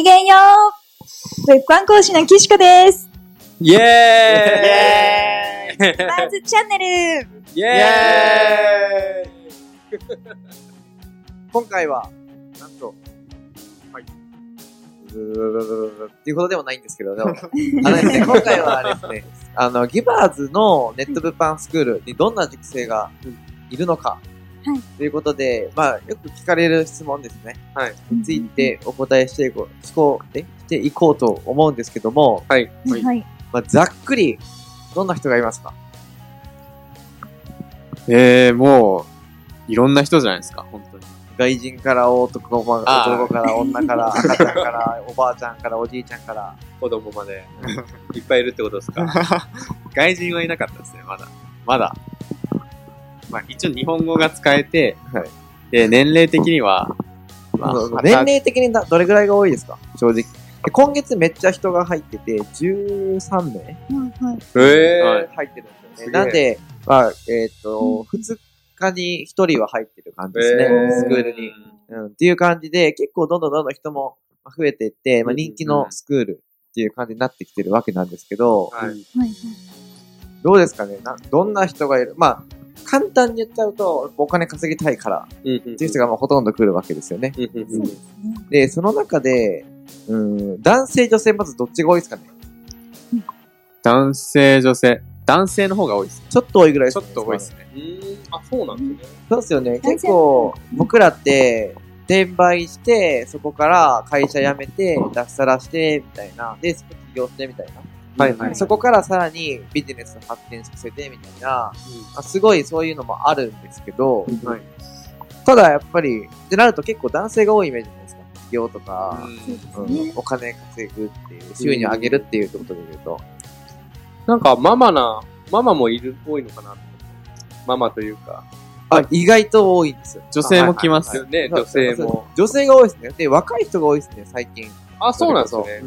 きげんようウェブ観講師の岸子です。イェーイマーズチャンネルイェーイ今回は、なんと、はい。っていうことでもないんです。けど、でも、あのです。ね、今回はです。ね、あの、ギバーズのネット物販スクールにどんな塾生がいるのか、はいということで、まあ、よく聞かれる質問ですね。はい。についてお答えしていこう、しこう、えしていこうと思うんですけども、はい。はい。はい。まあ、ざっくり、どんな人がいますか？えー、もう、いろんな人じゃないですか、本当に。外人から男男から女から赤ちゃんから おばあちゃんからおじいちゃんから。子供まで、いっぱいいるってことですか？外人はいなかったですね、まだ。まだ。まあ、一応日本語が使えて、はいで、年齢的には、まあ年齢的になどれぐらいが多いですか？正直。で今月めっちゃ人が入ってて、13名はい。入ってるんですよね。なんで、まあ、えっ、と、2日に1人は入ってる感じですね、えースクールに。うん、っていう感じで、結構どんどんどんどん人も増えていって、まあ、人気のスクールっていう感じになってきてるわけなんですけど、はい。はい。どうですかね？などんな人がいる？まあ、簡単に言っちゃうと、お金稼ぎたいからっていう人がまあほとんど来るわけですよね。ですね。で、その中で、うん、男性、女性、まずどっちが多いですかね？男性、女性。男性の方が多いですね。ちょっと多いぐらいちょっと多いですね。あ、そうなんですね。そうですよね。結構、僕らって、転売して、そこから会社辞めて、脱サラして、みたいな。で、そこ起業して、みたいな。はいはいそこからさらにビジネスを発展させて、みたいな。あすごいそういうのもあるんですけど、はい。ただやっぱり、ってなると結構男性が多いイメージじゃないですか。起業とか、そうですね。うんお金稼ぐっていう、収入上げるっていうことで言うと。なんか、ママな、ママもいる、多いのかな。ママというか。あ、意外と多いんですよ。女性も来ますよね、女性も。。女性が多いですね。で、若い人が多いですね、最近。あ、そうなんですね。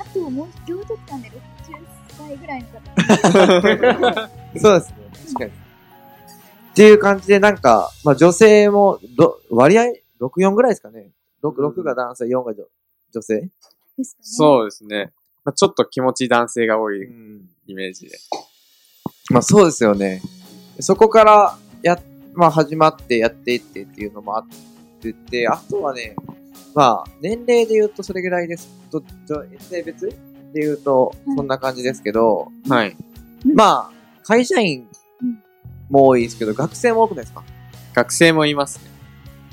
あともう、行徳館で60歳ぐらいの方。そうですね、確かに。っていう感じで、なんか、まあ女性も、ど割合、6、4ぐらいですかね。6、6が男性、4が女女性ですかね。そうですね。まあ、ちょっと気持ちいい男性が多いん。イメージで。まあそうですよね。そこから、や、まあ始まってやっていってっていうのもあってて、あとはね、まあ、年齢で言うとそれぐらいです。と、女性別で言うと、そんな感じですけど、はい。まあ、会社員も多いですけど、学生も多くないですか？学生もいますね。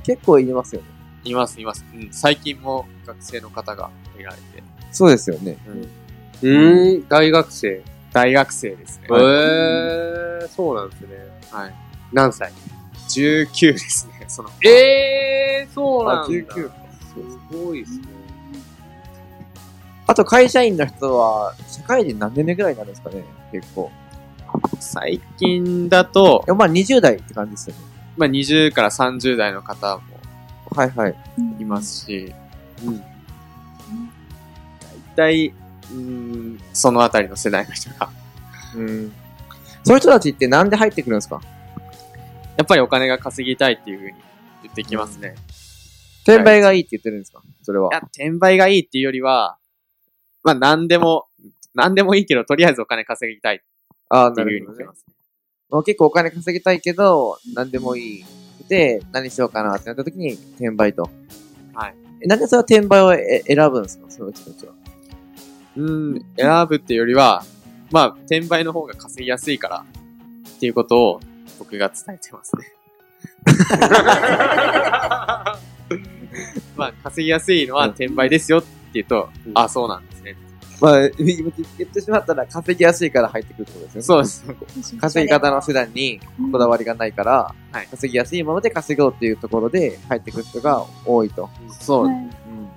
結構いますよね。います、います。うん。最近も学生の方がいられて。そうですよね。うーん、大学生。大学生ですね。えー、そうなんですね。はい。何歳？19ですね、その。えー、そうなんだ。あ19すごいですね。あと会社員の人は、社会人何年目ぐらいになるんですかね？結構。最近だとまあ20代って感じですよね。まあ、20から30代の方もはいはい。うんいますし、うん。大体、うん、そのあたりの世代の人が、うん。そういう人たちってなんで入ってくるんですか？やっぱりお金が稼ぎたいっていうふうに言ってきますね。転売がいいって言ってるんですか？それは。いや、転売がいいっていうよりは、まあ、何でも、何でもいいけど、とりあえずお金稼ぎたいっああ、てないるほどねうふうに言ってま。すね。まあ結構お金稼ぎたいけど、何でもいい。で、何しようかなってなった時に転売と。はい。えなんでそれは転売をえ選ぶんですか？その人たちは。うん、選ぶっていうよりは、まあ、転売の方が稼ぎやすいから、っていうことを僕が伝えてますね。まあ、稼ぎやすいのは転売ですよって言うと、うんあ、そうなんですね。まあ、言ってしまったら稼ぎやすいから入ってくるってことですよね。そうです。稼ぎ方の手段にこだわりがないから、はい稼ぎやすいもので稼ごうっていうところで入ってくる人が多いと。そう。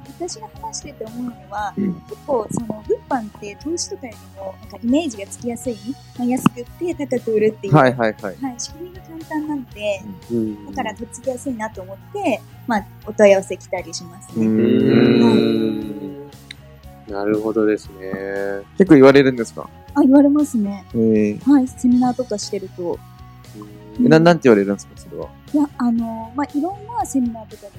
はい私が話してて思うのは、結構その物販って投資とかよりもなんかイメージがつきやすい、まあ、安くって高く売るっていう、はいはいはい。はい仕組みが簡単なので、うんだからとっつきやすいなと思って、まあ、お問い合わせ来たりしますうね。うーん。ん。なるほどですね。結構言われるんですか？あ、言われますね。えーはい、セミナーとかしてると。えな、なんて言われるんですかそれは？いや、あの、まあ、いろんなセミナーとかで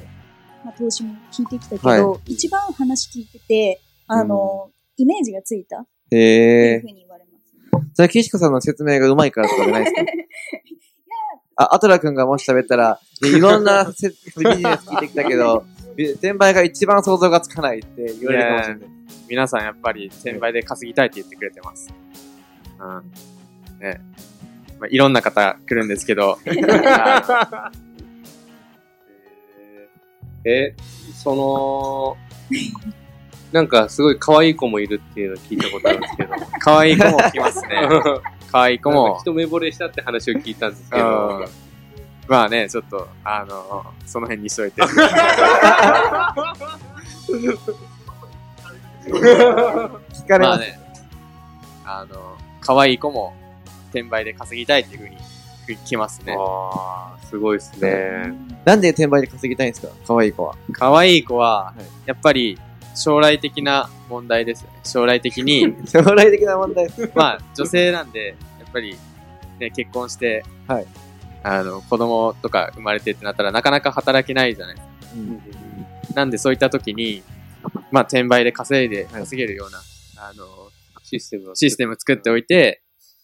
まあ、投資も聞いてきたけど、は一番話聞いてて、あの、イメージがついた？ってへえいうふう。に言われます、ね。それ、岸子さんの説明がうまいからとかじゃないですか？あ、アトラ君がもし喋ったら、いろんなせビジネス聞いてきたけど、び転売が一番想像がつかないって言われるかもしれない。皆さんやっぱり転売で稼ぎたいって言ってくれてます。うん。ね。まあ、いろんな方来るんですけど、あ え、その、なんかすごい可愛い子もいるっていうのを聞いたことあるんですけど。の可愛い子も来ますね。可愛い子も。一目惚れしたって話を聞いたんですけうどん。まあね、ちょっと、あの、その辺にしといて。聞かれます。まあね、あの、可愛い子も転売で稼ぎたいっていうふうに来ますね。ああ、すごいですね。なんで転売で稼ぎたいんですか？可愛い子は。可愛い子ははい、やっぱり将来的な問題ですよね。将来的に、将来的な問題です。まあ女性なんで、やっぱり、ね、結婚して、はいあの、子供とか生まれてってなったらなかなか働けないじゃないですか。うんなんでそういった時に、まあ転売で稼いで、稼げるような、あの、システムを。システム作っておいて、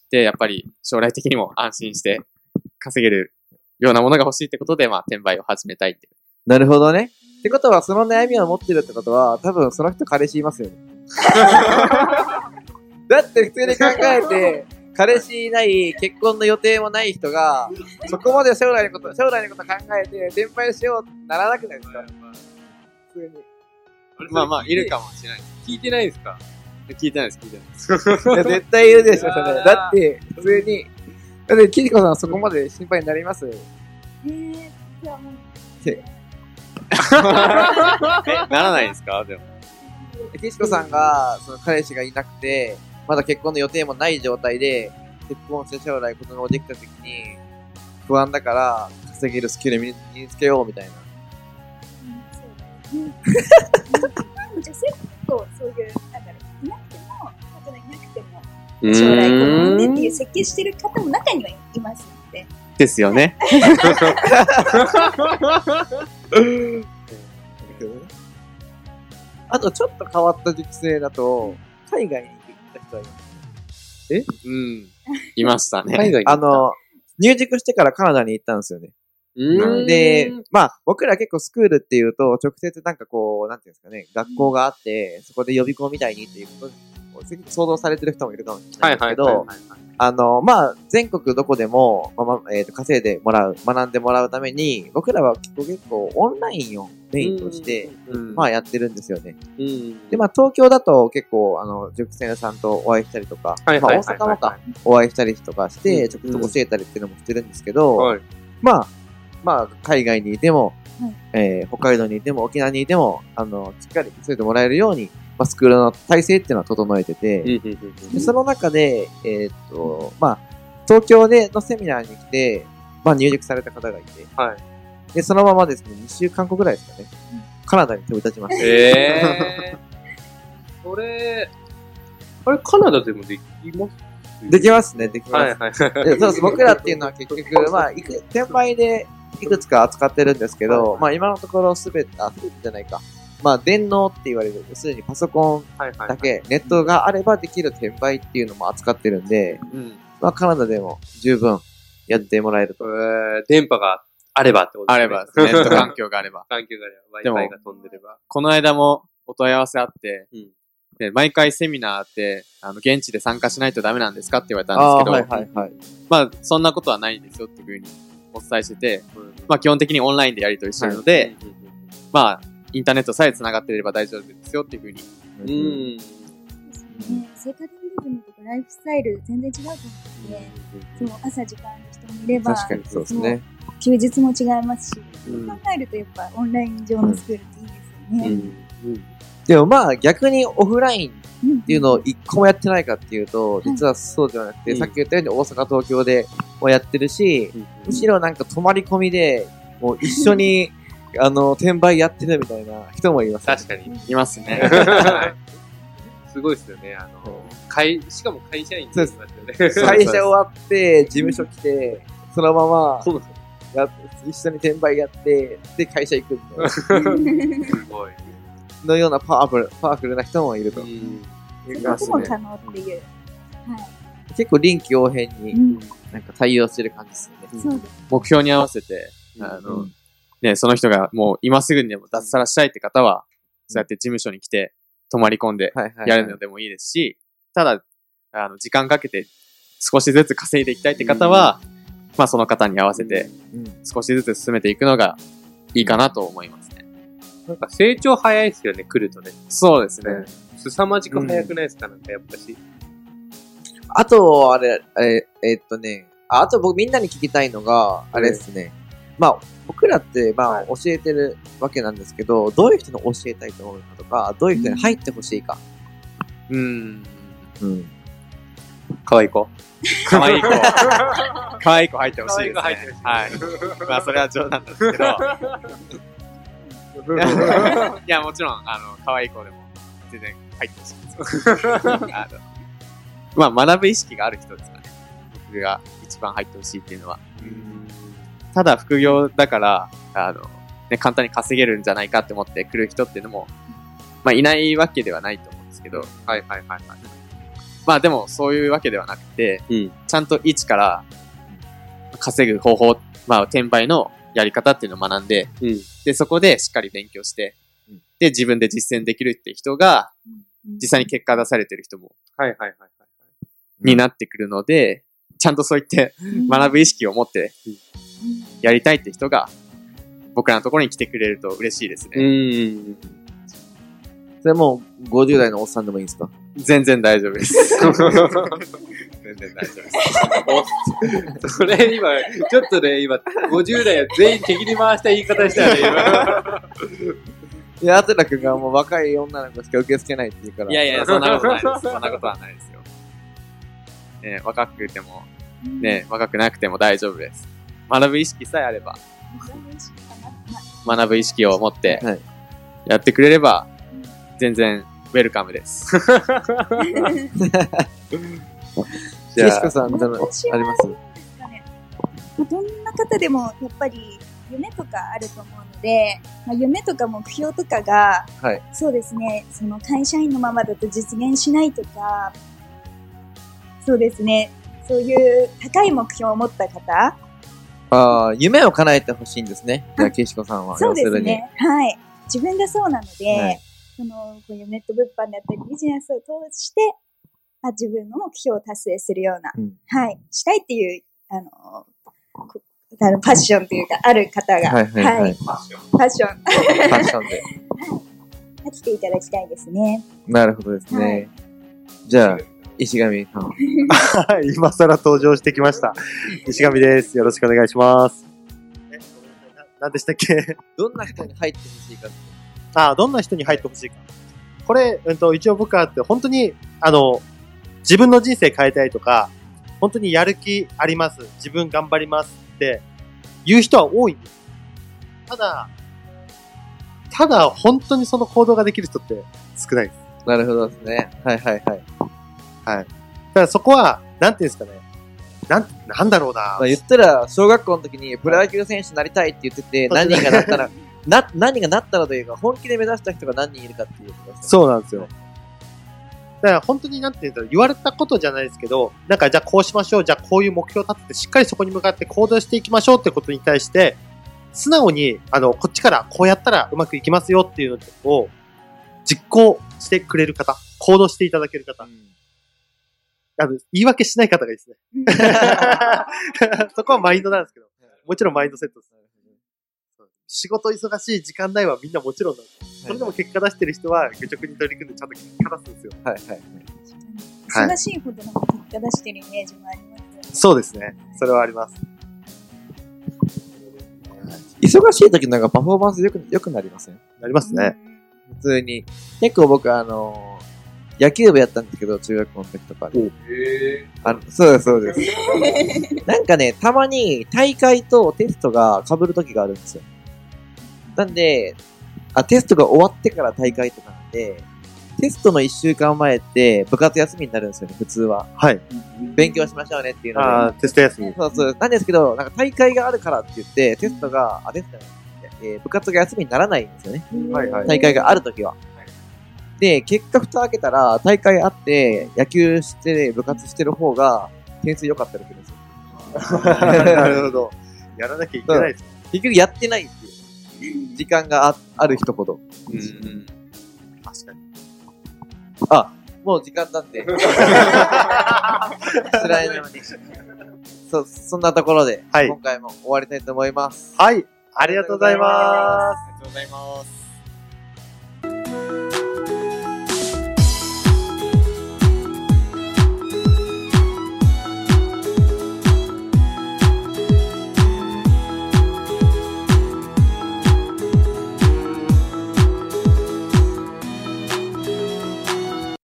で、やっぱり将来的にも安心して稼げるようなものが欲しいってことで、まあ転売を始めたいって。なるほどね。ってことは、その悩みを持ってるってことは、多分その人彼氏いますよね。だって普通に考えて、彼氏いない、結婚の予定もない人が、そこまで将来のこと、将来のこと考えて、転売しようならなくないですか普通に。まあまあ、いるかもしれない。聞いてないですか？聞いてないです、聞いてないです。いや、絶対いるでしょ、それ。だって、普通に。だって、キリコさんそこまで心配になります？えー、いやもうえ、ならないんですか？でも。キシコさんが、その彼氏がいなくて、まだ結婚の予定もない状態で、結婚して将来子供ができた時に、不安だから、稼げるスキル身につけようみたいな。うんそうだね。うん女性とそういう、なんだろう、いなくても、パートナーいなくても、将来子供いう設計してる方も中にはいますので、ですよね。あと、ちょっと変わった熟成だと、海外に行った人はいます。うん。いましたね。海外にあの、入塾してからカナダに行ったんですよね。で、まあ、僕ら結構スクールっていうと、直接なんかこう、なんていうんですかね、学校があって、そこで予備校みたいにっていうことを想像されてる人もいるかもしれなはいいですけどはいはいはい、。あの、まあ、全国どこでも、まあまあ、えっ、と、稼いでもらう、学んでもらうために、僕らは結構結構オンラインをメインとして、うん、まあ、やってるんですよね。うん。で、まあ、東京だと結構、あの、塾生さんとお会いしたりとか、まあ、はいはいはい大阪もか、お会いしたりとかして、うんちょっと教えたりっていうのもしてるんですけど、はい。まあ、まあ、海外にいても、はいえー北海道にいても、沖縄にいても、あの、しっかり稼いでもらえるように、まあ、スクールの体制っていうのは整えてて、でその中で、えーっと、まあ、東京でのセミナーに来て、まあ、入塾された方がいて、はい。で、そのままですね、2週間後ぐらいですかね、カナダに飛び立ちました。ええー。それ、あれ、カナダでもできます？できますね、できます。はいはいはい。でそうです。僕らっていうのは結局、まあ、いく、転売でいくつか扱ってるんですけど、はいまあ今のところすべて、あ、すべてじゃないか。まあ電脳って言われる、要するにパソコンはいはい。だけ、ネットがあればできる転売っていうのも扱ってるんで、うん。まあカナダでも十分やってもらえると。えー、電波があればってことあれば、ネット環境があれば。環境があれば、Wi-Fi が飛んでれば。この間もお問い合わせあって、うんで毎回セミナーって、あの、現地で参加しないとダメなんですかって言われたんですけど、はいはいはい。まあ、そんなことはないんですよっていうふうにお伝えしてて、うんまあ、基本的にオンラインでやり取りしてるので、うんうんまあ、インターネットさえ繋がっていれば大丈夫ですよっていうふうに。うん。うん。ね、生活リズムとかライフスタイル全然違うと思うので、そう朝時間の人もいれば、確かにそうですね。休日も違いますし、うん。考えるとやっぱオンライン上のスクールっていいですよね。うん。でもまあ逆にオフラインうん。っていうのを一個もやってないかっていうと、実はそうではなくて、うんさっき言ったように大阪、東京でもやってるし、むしろなんか泊まり込みで、もう一緒に、あの、転売やってるみたいな人もいます、確かに。いますね。すごいですよね。あの、会、しかも会社員そうですよね。会社終わって、事務所来て、そのまま、そうですよ。や一緒に転売やって、で、会社行くみたいな。すごい。のようなパワフル、パワフルな人もいるとうん。いうそ感可能っていう。は結構臨機応変い。にうん。なんか対応してる感じですよね。そうです。目標に合わせて、あの、うんね、その人がもう今すぐにでも脱サラしたいって方は、そうやって事務所に来て、泊まり込んで。やるのでもいいですし、ただ、あの、時間かけて少しずつ稼いでいきたいって方は、まあその方に合わせてうん少しずつ進めていくのがいいかなと思いますね。なんか成長早いですよね、来るとね。そうですね。凄まじく早くないですか、なんかやっぱし。あと、あれ、ええっとね、ああと僕みんなに聞きたいのが、あれですね。まあ、僕らって、まあ、教えてるわけなんですけど、どういう人に教えたいと思うかとか、どういう人に入ってほしいか。うん。うん。可愛い子。可愛い子。可愛い子入ってほしいですね。可愛い子入ってほしいはい。まあそれは冗談なんですけど。いや、もちろん、あの、可愛い子でも全然入ってほしいですよ。あのまあ、学ぶ意識がある人ですかね。僕が一番入ってほしいっていうのは。ただ副業だから、あの、ね、簡単に稼げるんじゃないかって思って来る人っていうのも、まあ、いないわけではないと思うんですけど、はいはいはいはい。まあでもそういうわけではなくて、うんちゃんと一から稼ぐ方法、まあ転売のやり方っていうのを学んで、うん。で、そこでしっかり勉強してうん、で、自分で実践できるって人が、うん実際に結果出されてる人も、はいはいはいはい。になってくるので、ちゃんとそう言って学ぶ意識を持ってやりたいって人が、僕らのところに来てくれると嬉しいですね。ん。それもう50代のおっさんでもいいんですか？全然大丈夫です。全然大丈夫です。それ今、ちょっとね、今、50代は全員敵に回した言い方したよね、今。いや、アテラ君がもう若い女の子しか受け付けないって言うから。いやいや、そんなことないです。そんなことはないですよ。ね、若くても、うんね、若くなくても大丈夫です。学ぶ意識さえあれば、学ぶ意識を持ってはい、やってくれれば、全然ウェルカムです。ジェシカさん、どの私はあります？ですかねまあどんな方でもやっぱり夢とかあると思うので、まあ、夢とか目標とかが、はい。そうですね、その会社員のままだと実現しないとか、そうですね、そういう高い目標を持った方、ああ、夢を叶えてほしいんですね。じゃあ、ケシコさんは。そうで要するに。すね、はい。自分がそうなので、はいそのこういうネット物販だったりビジネスを通して、まあ、自分の目標を達成するような、うんはい、したいっていう、あの、こあのパッションというか、ある方が、はいはいはい。パッション、ファッションで。が来ていただきたいですね。なるほどですね。じゃあ、石上さん。はい、今更登場してきました。石上です。よろしくお願いします。え、ごめんなさい。な何でしたっけ？どんな人に入ってほしいかって。あどんな人に入ってほしいか。これ、うんと、一応僕はって、本当に、あの、自分の人生変えたいとか、本当にやる気あります。自分頑張りますって言う人は多いんです。ただ、ただ、本当にその行動ができる人って少ないです。なるほどですね。はいはいはい。だからそこは、なんていうんですかね。なん、なんだろうなまあ、。言ったら、小学校の時にプロ野球選手になりたいって言ってて、何人がなったら、な、何がなったらというか、本気で目指した人が何人いるかっていうね。そうなんですよ。だから本当になんて言うんだろう、言われたことじゃないですけど、なんかじゃあこうしましょう、じゃあこういう目標を立てて、しっかりそこに向かって行動していきましょうってことに対して、素直に、あの、こっちからこうやったらうまくいきますよっていうのを実行してくれる方、行動していただける方、あの、言い訳しない方がいいですね。そこはマインドなんですけど、もちろんマインドセットです。仕事忙しい時間内はみんなもちろんなんですよそれでも結果出してる人は、愚直に取り組んでちゃんと結果出すんですよ。はいはい忙しいほどなんか結果出してるイメージもありますよね。そうですね。それはあります。忙しい時なんかパフォーマンス良く、良くなりません？なりますね。普通に。結構僕あの野球部やったんですけど、中学校の時とかで。あのそうです、そうです。なんかね、たまに大会とテストが被る時があるんですよ。なんで、あ、テストが終わってから大会とかなんで、テストの1週間前って部活休みになるんですよね、普通は。はい。勉強しましょうねっていうので。ああ、テスト休み。そうそう。なんですけど、なんか大会があるからって言って、テストが、あ、テストじゃないえー部活が休みにならないんですよね。はいはい。大会があるときは。で、結果蓋開けたら、大会あって、野球して、部活してる方が、点数良かったりするんですよ。なるほど。やらなきゃいけないです。結局やってないっていう。時間があある人ほど。うん。確かに。あ、もう時間なんで。辛いのに。そう、そんなところで、はい今回も終わりたいと思います。はい。ありがとうございます。ありがとうございます。